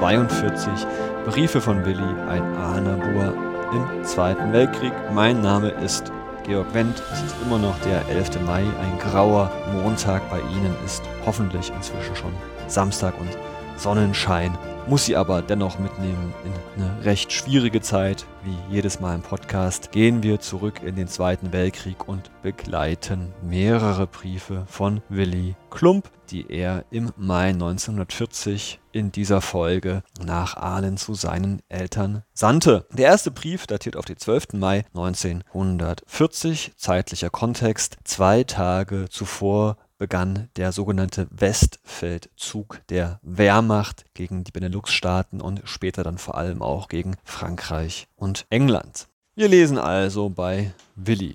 42 Briefe von Willi, ein Ahnabur im Zweiten Weltkrieg. Mein Name ist Georg Wendt. Es ist immer noch der 11. Mai, ein grauer Montag. Bei Ihnen ist hoffentlich inzwischen schon Samstag und Sonnenschein muss sie aber dennoch mitnehmen in eine recht schwierige Zeit. Wie jedes Mal im Podcast gehen wir zurück in den Zweiten Weltkrieg und begleiten mehrere Briefe von Willy Klump, die er im Mai 1940 in dieser Folge nach Aalen zu seinen Eltern sandte. Der erste Brief datiert auf den 12. Mai 1940, zeitlicher Kontext. Zwei Tage zuvor begann der sogenannte Westfeldzug der Wehrmacht gegen die Benelux-Staaten und später dann vor allem auch gegen Frankreich und England. Wir lesen also bei Willi.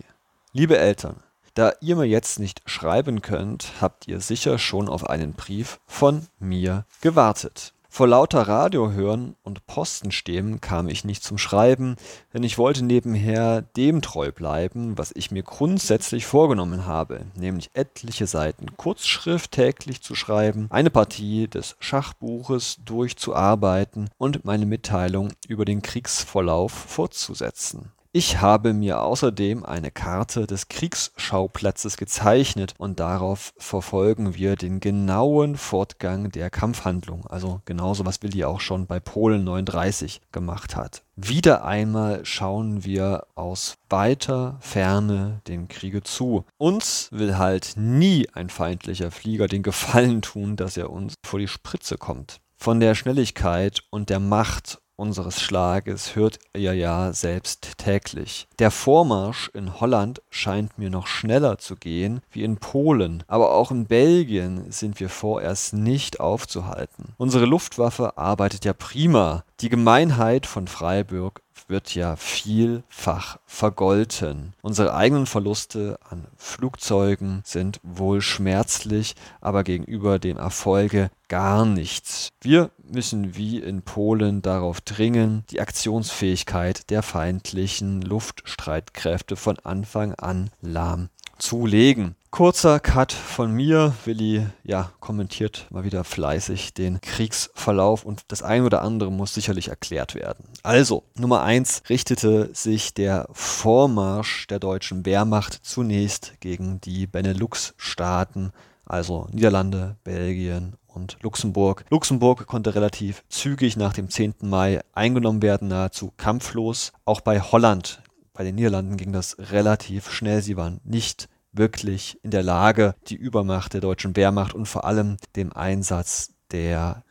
Liebe Eltern, da ihr mir jetzt nicht schreiben könnt, habt ihr sicher schon auf einen Brief von mir gewartet. Vor lauter Radio hören und Posten stehen kam ich nicht zum Schreiben, denn ich wollte nebenher dem treu bleiben, was ich mir grundsätzlich vorgenommen habe, nämlich etliche Seiten Kurzschrift täglich zu schreiben, eine Partie des Schachbuches durchzuarbeiten und meine Mitteilung über den Kriegsverlauf fortzusetzen. Ich habe mir außerdem eine Karte des Kriegsschauplätzes gezeichnet und darauf verfolgen wir den genauen Fortgang der Kampfhandlung, also genauso was Willi auch schon bei Polen 39 gemacht hat. Wieder einmal schauen wir aus weiter Ferne den Kriege zu. Uns will halt nie ein feindlicher Flieger den Gefallen tun, dass er uns vor die Spritze kommt. Von der Schnelligkeit und der Macht unseres Schlages hört ihr ja selbst täglich. Der Vormarsch in Holland scheint mir noch schneller zu gehen wie in Polen, aber auch in Belgien sind wir vorerst nicht aufzuhalten. Unsere Luftwaffe arbeitet ja prima. Die Gemeinheit von Freiburg wird ja vielfach vergolten. Unsere eigenen Verluste an Flugzeugen sind wohl schmerzlich, aber gegenüber dem Erfolge gar nichts. Wir müssen wie in Polen darauf dringen, die Aktionsfähigkeit der feindlichen Luftstreitkräfte von Anfang an lahm zu legen. Kurzer Cut von mir. Willi, ja, kommentiert mal wieder fleißig den Kriegsverlauf und das ein oder andere muss sicherlich erklärt werden. Also, Nummer eins richtete sich der Vormarsch der deutschen Wehrmacht zunächst gegen die Benelux-Staaten, also Niederlande, Belgien und Luxemburg. Luxemburg konnte relativ zügig nach dem 10. Mai eingenommen werden, nahezu kampflos. Auch bei Holland, bei den Niederlanden ging das relativ schnell. Sie waren nicht wirklich in der Lage, die Übermacht der deutschen Wehrmacht und vor allem dem Einsatz der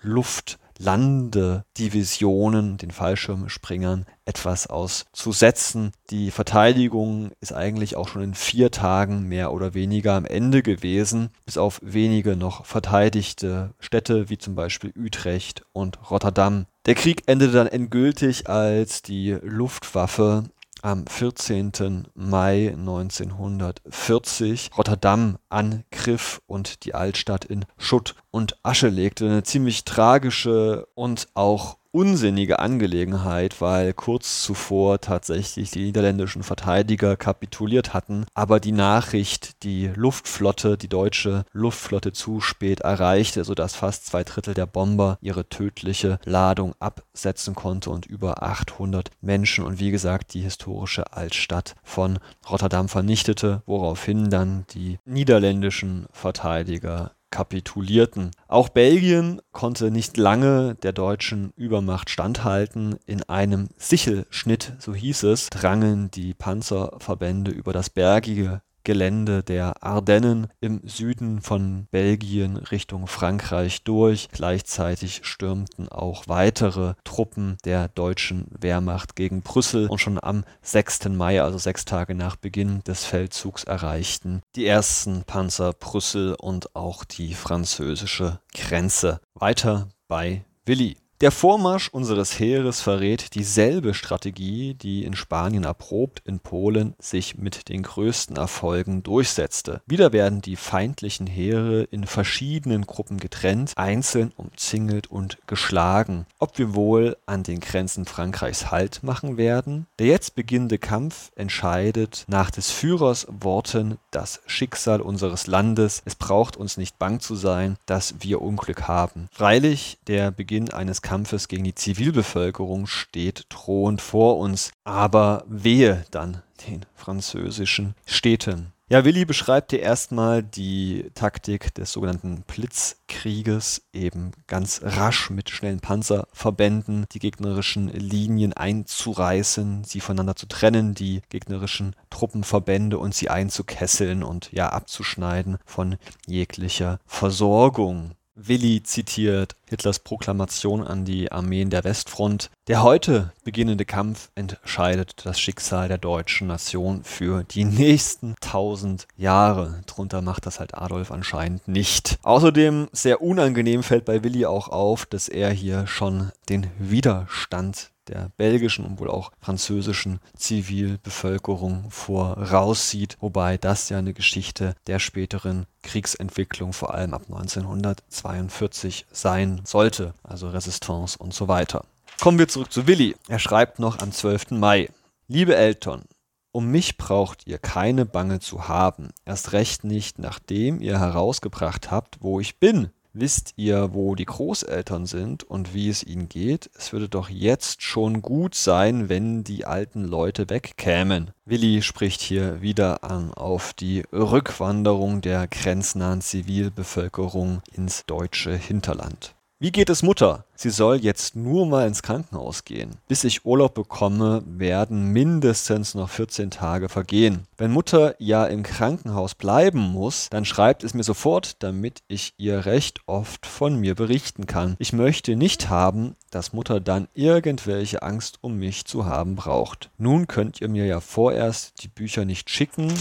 Luftlandedivisionen, den Fallschirmspringern, etwas auszusetzen. Die Verteidigung ist eigentlich auch schon in vier Tagen mehr oder weniger am Ende gewesen, bis auf wenige noch verteidigte Städte wie zum Beispiel Utrecht und Rotterdam. Der Krieg endete dann endgültig, als die Luftwaffe am 14. Mai 1940 Rotterdam angriff und die Altstadt in Schutt und Asche legte. Eine ziemlich tragische und auch unsinnige Angelegenheit, weil kurz zuvor tatsächlich die niederländischen Verteidiger kapituliert hatten, aber die Nachricht die Luftflotte, die deutsche Luftflotte zu spät erreichte, sodass fast zwei Drittel der Bomber ihre tödliche Ladung absetzen konnte und über 800 Menschen und wie gesagt die historische Altstadt von Rotterdam vernichtete, woraufhin dann die niederländischen Verteidiger kapitulierten. Auch Belgien konnte nicht lange der deutschen Übermacht standhalten. In einem Sichelschnitt, so hieß es, drangen die Panzerverbände über das bergige Gelände der Ardennen im Süden von Belgien Richtung Frankreich durch. Gleichzeitig stürmten auch weitere Truppen der deutschen Wehrmacht gegen Brüssel und schon am 6. Mai, also sechs Tage nach Beginn des Feldzugs, erreichten die ersten Panzer Brüssel und auch die französische Grenze. Weiter bei Willi. Der Vormarsch unseres Heeres verrät dieselbe Strategie, die in Spanien erprobt, in Polen sich mit den größten Erfolgen durchsetzte. Wieder werden die feindlichen Heere in verschiedenen Gruppen getrennt, einzeln umzingelt und geschlagen. Ob wir wohl an den Grenzen Frankreichs Halt machen werden? Der jetzt beginnende Kampf entscheidet nach des Führers Worten das Schicksal unseres Landes. Es braucht uns nicht bang zu sein, dass wir Unglück haben. Freilich, der Beginn eines Kampfes gegen die Zivilbevölkerung steht drohend vor uns, aber wehe dann den französischen Städten. Ja, Willi beschreibt hier erstmal die Taktik des sogenannten Blitzkrieges, eben ganz rasch mit schnellen Panzerverbänden die gegnerischen Linien einzureißen, sie voneinander zu trennen, die gegnerischen Truppenverbände und sie einzukesseln und ja abzuschneiden von jeglicher Versorgung. Willi zitiert Hitlers Proklamation an die Armeen der Westfront: Der heute beginnende Kampf entscheidet das Schicksal der deutschen Nation für die nächsten tausend Jahre. Drunter macht das halt Adolf anscheinend nicht. Außerdem sehr unangenehm fällt bei Willi auch auf, dass er hier schon den Widerstand der belgischen und wohl auch französischen Zivilbevölkerung voraussieht, wobei das ja eine Geschichte der späteren Kriegsentwicklung vor allem ab 1942 sein sollte, also Resistance und so weiter. Kommen wir zurück zu Willi. Er schreibt noch am 12. Mai. Liebe Eltern, um mich braucht ihr keine Bange zu haben, erst recht nicht, nachdem ihr herausgebracht habt, wo ich bin. Wisst ihr, wo die Großeltern sind und wie es ihnen geht? Es würde doch jetzt schon gut sein, wenn die alten Leute wegkämen. Willi spricht hier wieder an auf die Rückwanderung der grenznahen Zivilbevölkerung ins deutsche Hinterland. Wie geht es Mutter? Sie soll jetzt nur mal ins Krankenhaus gehen. Bis ich Urlaub bekomme, werden mindestens noch 14 Tage vergehen. Wenn Mutter ja im Krankenhaus bleiben muss, dann schreibt es mir sofort, damit ich ihr recht oft von mir berichten kann. Ich möchte nicht haben, dass Mutter dann irgendwelche Angst um mich zu haben braucht. Nun könnt ihr mir ja vorerst die Bücher nicht schicken.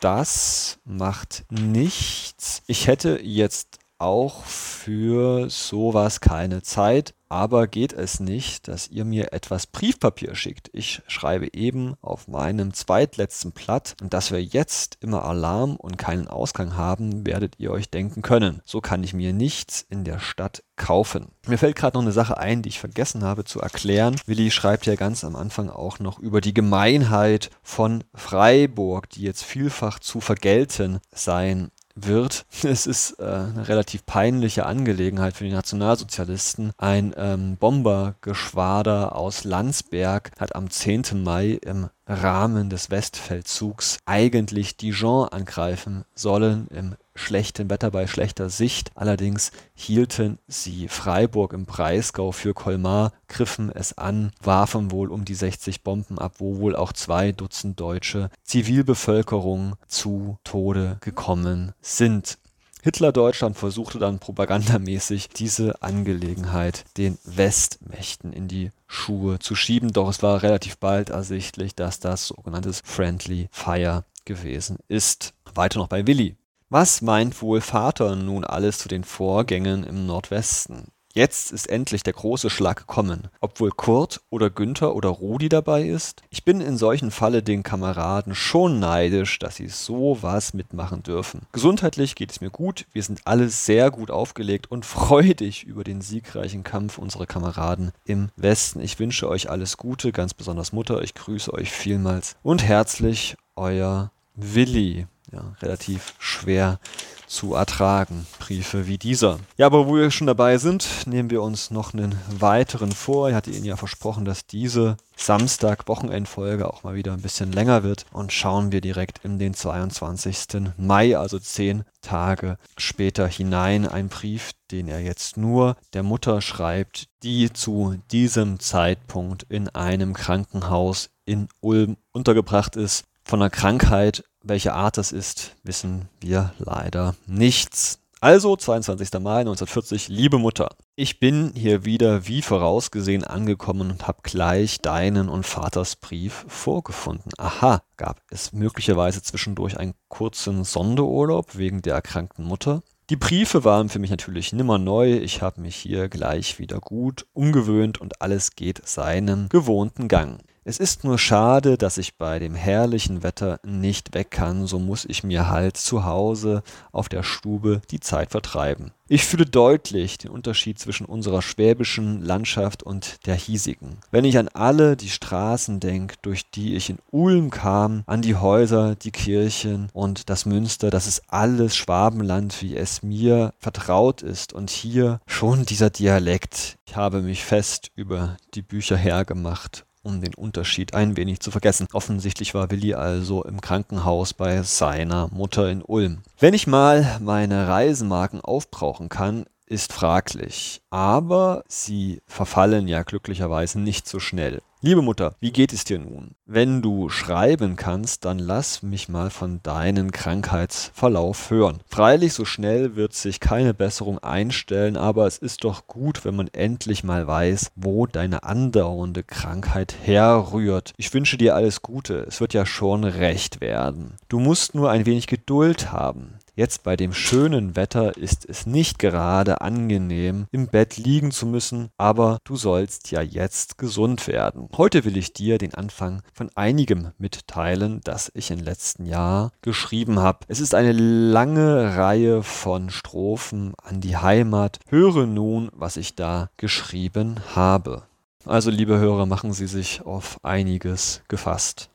Das macht nichts. Ich hätte jetzt auch für sowas keine Zeit. Aber geht es nicht, dass ihr mir etwas Briefpapier schickt? Ich schreibe eben auf meinem zweitletzten Blatt und dass wir jetzt immer Alarm und keinen Ausgang haben, werdet ihr euch denken können. So kann ich mir nichts in der Stadt kaufen. Mir fällt gerade noch eine Sache ein, die ich vergessen habe zu erklären. Willi schreibt ja ganz am Anfang auch noch über die Gemeinheit von Freiburg, die jetzt vielfach zu vergelten sein wird. Es ist äh, eine relativ peinliche Angelegenheit für die Nationalsozialisten. Ein ähm, Bombergeschwader aus Landsberg hat am 10. Mai im Rahmen des Westfeldzugs eigentlich Dijon angreifen sollen im schlechten Wetter bei schlechter Sicht. Allerdings hielten sie Freiburg im Breisgau für Colmar, griffen es an, warfen wohl um die 60 Bomben ab, wo wohl auch zwei Dutzend deutsche Zivilbevölkerung zu Tode gekommen sind. Hitler-Deutschland versuchte dann propagandamäßig diese Angelegenheit den Westmächten in die Schuhe zu schieben, doch es war relativ bald ersichtlich, dass das sogenanntes Friendly Fire gewesen ist. Weiter noch bei Willi. Was meint wohl Vater nun alles zu den Vorgängen im Nordwesten? Jetzt ist endlich der große Schlag gekommen. Ob wohl Kurt oder Günther oder Rudi dabei ist? Ich bin in solchen Falle den Kameraden schon neidisch, dass sie so was mitmachen dürfen. Gesundheitlich geht es mir gut, wir sind alle sehr gut aufgelegt und freudig über den siegreichen Kampf unserer Kameraden im Westen. Ich wünsche euch alles Gute, ganz besonders Mutter, ich grüße euch vielmals und herzlich euer Willi. Ja, relativ schwer zu ertragen. Briefe wie dieser. Ja, aber wo wir schon dabei sind, nehmen wir uns noch einen weiteren vor. Ich hatte Ihnen ja versprochen, dass diese Samstag-Wochenendfolge auch mal wieder ein bisschen länger wird. Und schauen wir direkt in den 22. Mai, also zehn Tage später hinein. Ein Brief, den er jetzt nur der Mutter schreibt, die zu diesem Zeitpunkt in einem Krankenhaus in Ulm untergebracht ist. Von einer Krankheit welche Art das ist, wissen wir leider nichts. Also 22. Mai 1940, liebe Mutter, ich bin hier wieder wie vorausgesehen angekommen und habe gleich deinen und Vaters Brief vorgefunden. Aha, gab es möglicherweise zwischendurch einen kurzen Sonderurlaub wegen der erkrankten Mutter? Die Briefe waren für mich natürlich nimmer neu. Ich habe mich hier gleich wieder gut umgewöhnt und alles geht seinem gewohnten Gang. Es ist nur schade, dass ich bei dem herrlichen Wetter nicht weg kann, so muss ich mir halt zu Hause auf der Stube die Zeit vertreiben. Ich fühle deutlich den Unterschied zwischen unserer schwäbischen Landschaft und der hiesigen. Wenn ich an alle die Straßen denke, durch die ich in Ulm kam, an die Häuser, die Kirchen und das Münster, das ist alles Schwabenland, wie es mir vertraut ist. Und hier schon dieser Dialekt. Ich habe mich fest über die Bücher hergemacht um den Unterschied ein wenig zu vergessen. Offensichtlich war Willi also im Krankenhaus bei seiner Mutter in Ulm. Wenn ich mal meine Reisemarken aufbrauchen kann, ist fraglich, aber sie verfallen ja glücklicherweise nicht so schnell. Liebe Mutter, wie geht es dir nun? Wenn du schreiben kannst, dann lass mich mal von deinem Krankheitsverlauf hören. Freilich, so schnell wird sich keine Besserung einstellen, aber es ist doch gut, wenn man endlich mal weiß, wo deine andauernde Krankheit herrührt. Ich wünsche dir alles Gute, es wird ja schon recht werden. Du musst nur ein wenig Geduld haben. Jetzt bei dem schönen Wetter ist es nicht gerade angenehm, im Bett liegen zu müssen, aber du sollst ja jetzt gesund werden. Heute will ich dir den Anfang von einigem mitteilen, das ich im letzten Jahr geschrieben habe. Es ist eine lange Reihe von Strophen an die Heimat. Höre nun, was ich da geschrieben habe. Also, liebe Hörer, machen Sie sich auf einiges gefasst.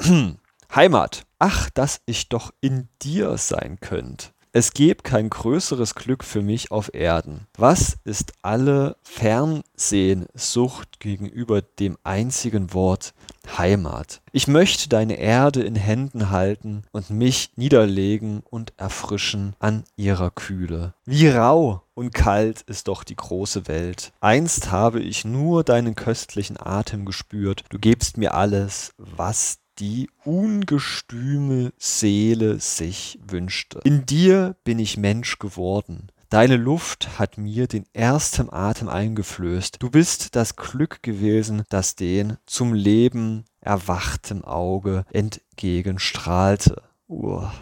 Heimat. Ach, dass ich doch in dir sein könnt. Es gäbe kein größeres Glück für mich auf Erden. Was ist alle Fernsehnsucht gegenüber dem einzigen Wort Heimat? Ich möchte deine Erde in Händen halten und mich niederlegen und erfrischen an ihrer Kühle. Wie rau und kalt ist doch die große Welt. Einst habe ich nur deinen köstlichen Atem gespürt. Du gebst mir alles, was die ungestüme Seele sich wünschte. In dir bin ich Mensch geworden. Deine Luft hat mir den ersten Atem eingeflößt. Du bist das Glück gewesen, das den zum Leben erwachtem Auge entgegenstrahlte. Uah.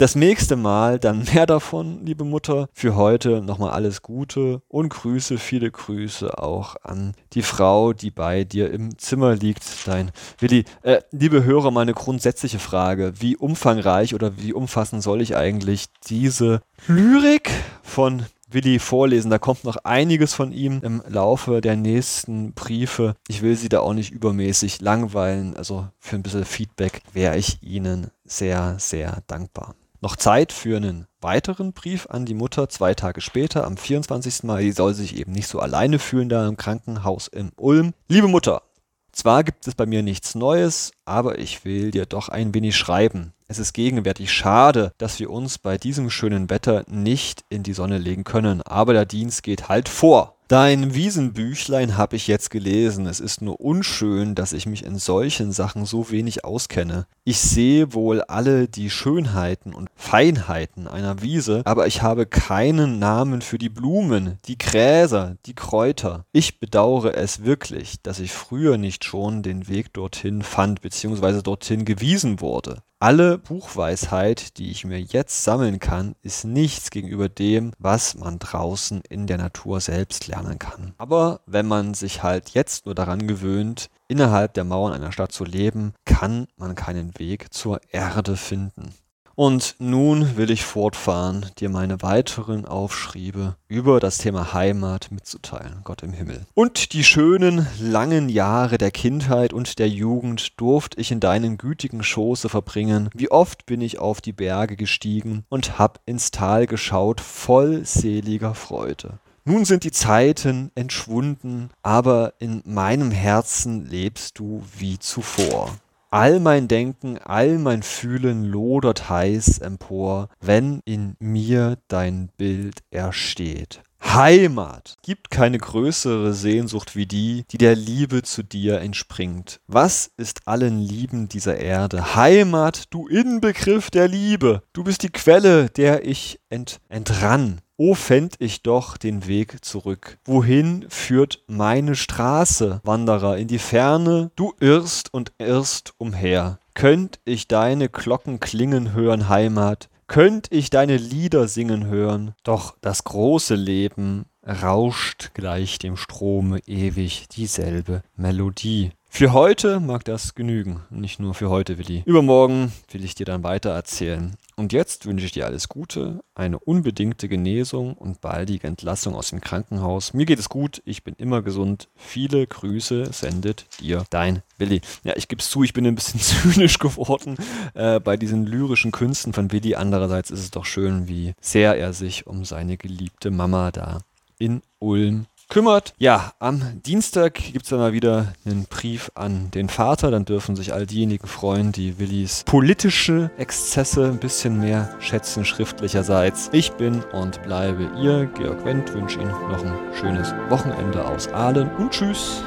Das nächste Mal dann mehr davon, liebe Mutter. Für heute nochmal alles Gute und Grüße, viele Grüße auch an die Frau, die bei dir im Zimmer liegt, dein Willi. Äh, liebe Hörer, meine grundsätzliche Frage. Wie umfangreich oder wie umfassend soll ich eigentlich diese Lyrik von Willi vorlesen. Da kommt noch einiges von ihm im Laufe der nächsten Briefe. Ich will Sie da auch nicht übermäßig langweilen. Also für ein bisschen Feedback wäre ich Ihnen sehr, sehr dankbar noch Zeit für einen weiteren Brief an die Mutter zwei Tage später, am 24. Mai. Die soll sich eben nicht so alleine fühlen da im Krankenhaus in Ulm. Liebe Mutter, zwar gibt es bei mir nichts Neues, aber ich will dir doch ein wenig schreiben. Es ist gegenwärtig schade, dass wir uns bei diesem schönen Wetter nicht in die Sonne legen können, aber der Dienst geht halt vor. Dein Wiesenbüchlein habe ich jetzt gelesen. Es ist nur unschön, dass ich mich in solchen Sachen so wenig auskenne. Ich sehe wohl alle die Schönheiten und Feinheiten einer Wiese, aber ich habe keinen Namen für die Blumen, die Gräser, die Kräuter. Ich bedauere es wirklich, dass ich früher nicht schon den Weg dorthin fand bzw. dorthin gewiesen wurde. Alle Buchweisheit, die ich mir jetzt sammeln kann, ist nichts gegenüber dem, was man draußen in der Natur selbst lernen kann. Aber wenn man sich halt jetzt nur daran gewöhnt, innerhalb der Mauern einer Stadt zu leben, kann man keinen Weg zur Erde finden. Und nun will ich fortfahren, dir meine weiteren Aufschriebe über das Thema Heimat mitzuteilen, Gott im Himmel. Und die schönen, langen Jahre der Kindheit und der Jugend durfte ich in deinem gütigen Schoße verbringen. Wie oft bin ich auf die Berge gestiegen und hab ins Tal geschaut, voll seliger Freude. Nun sind die Zeiten entschwunden, aber in meinem Herzen lebst du wie zuvor. All mein Denken, all mein Fühlen lodert heiß empor, wenn in mir dein Bild ersteht. Heimat gibt keine größere Sehnsucht wie die, die der Liebe zu dir entspringt. Was ist allen Lieben dieser Erde? Heimat, du Inbegriff der Liebe. Du bist die Quelle, der ich ent entrann. O fänd ich doch den Weg zurück. Wohin führt meine Straße, Wanderer, in die Ferne? Du irrst und irrst umher. Könnt ich deine Glocken klingen hören, Heimat, könnt ich deine Lieder singen hören, doch das große Leben rauscht gleich dem Strome ewig dieselbe Melodie. Für heute mag das genügen. Nicht nur für heute, Willi. Übermorgen will ich dir dann weiter erzählen. Und jetzt wünsche ich dir alles Gute, eine unbedingte Genesung und baldige Entlassung aus dem Krankenhaus. Mir geht es gut, ich bin immer gesund. Viele Grüße sendet dir dein Willi. Ja, ich gebe es zu, ich bin ein bisschen zynisch geworden äh, bei diesen lyrischen Künsten von Willi. Andererseits ist es doch schön, wie sehr er sich um seine geliebte Mama da in Ulm kümmert. Ja, am Dienstag gibt es dann mal wieder einen Brief an den Vater. Dann dürfen sich all diejenigen freuen, die Willis politische Exzesse ein bisschen mehr schätzen, schriftlicherseits. Ich bin und bleibe ihr, Georg Wendt, wünsche Ihnen noch ein schönes Wochenende aus Aalen und tschüss.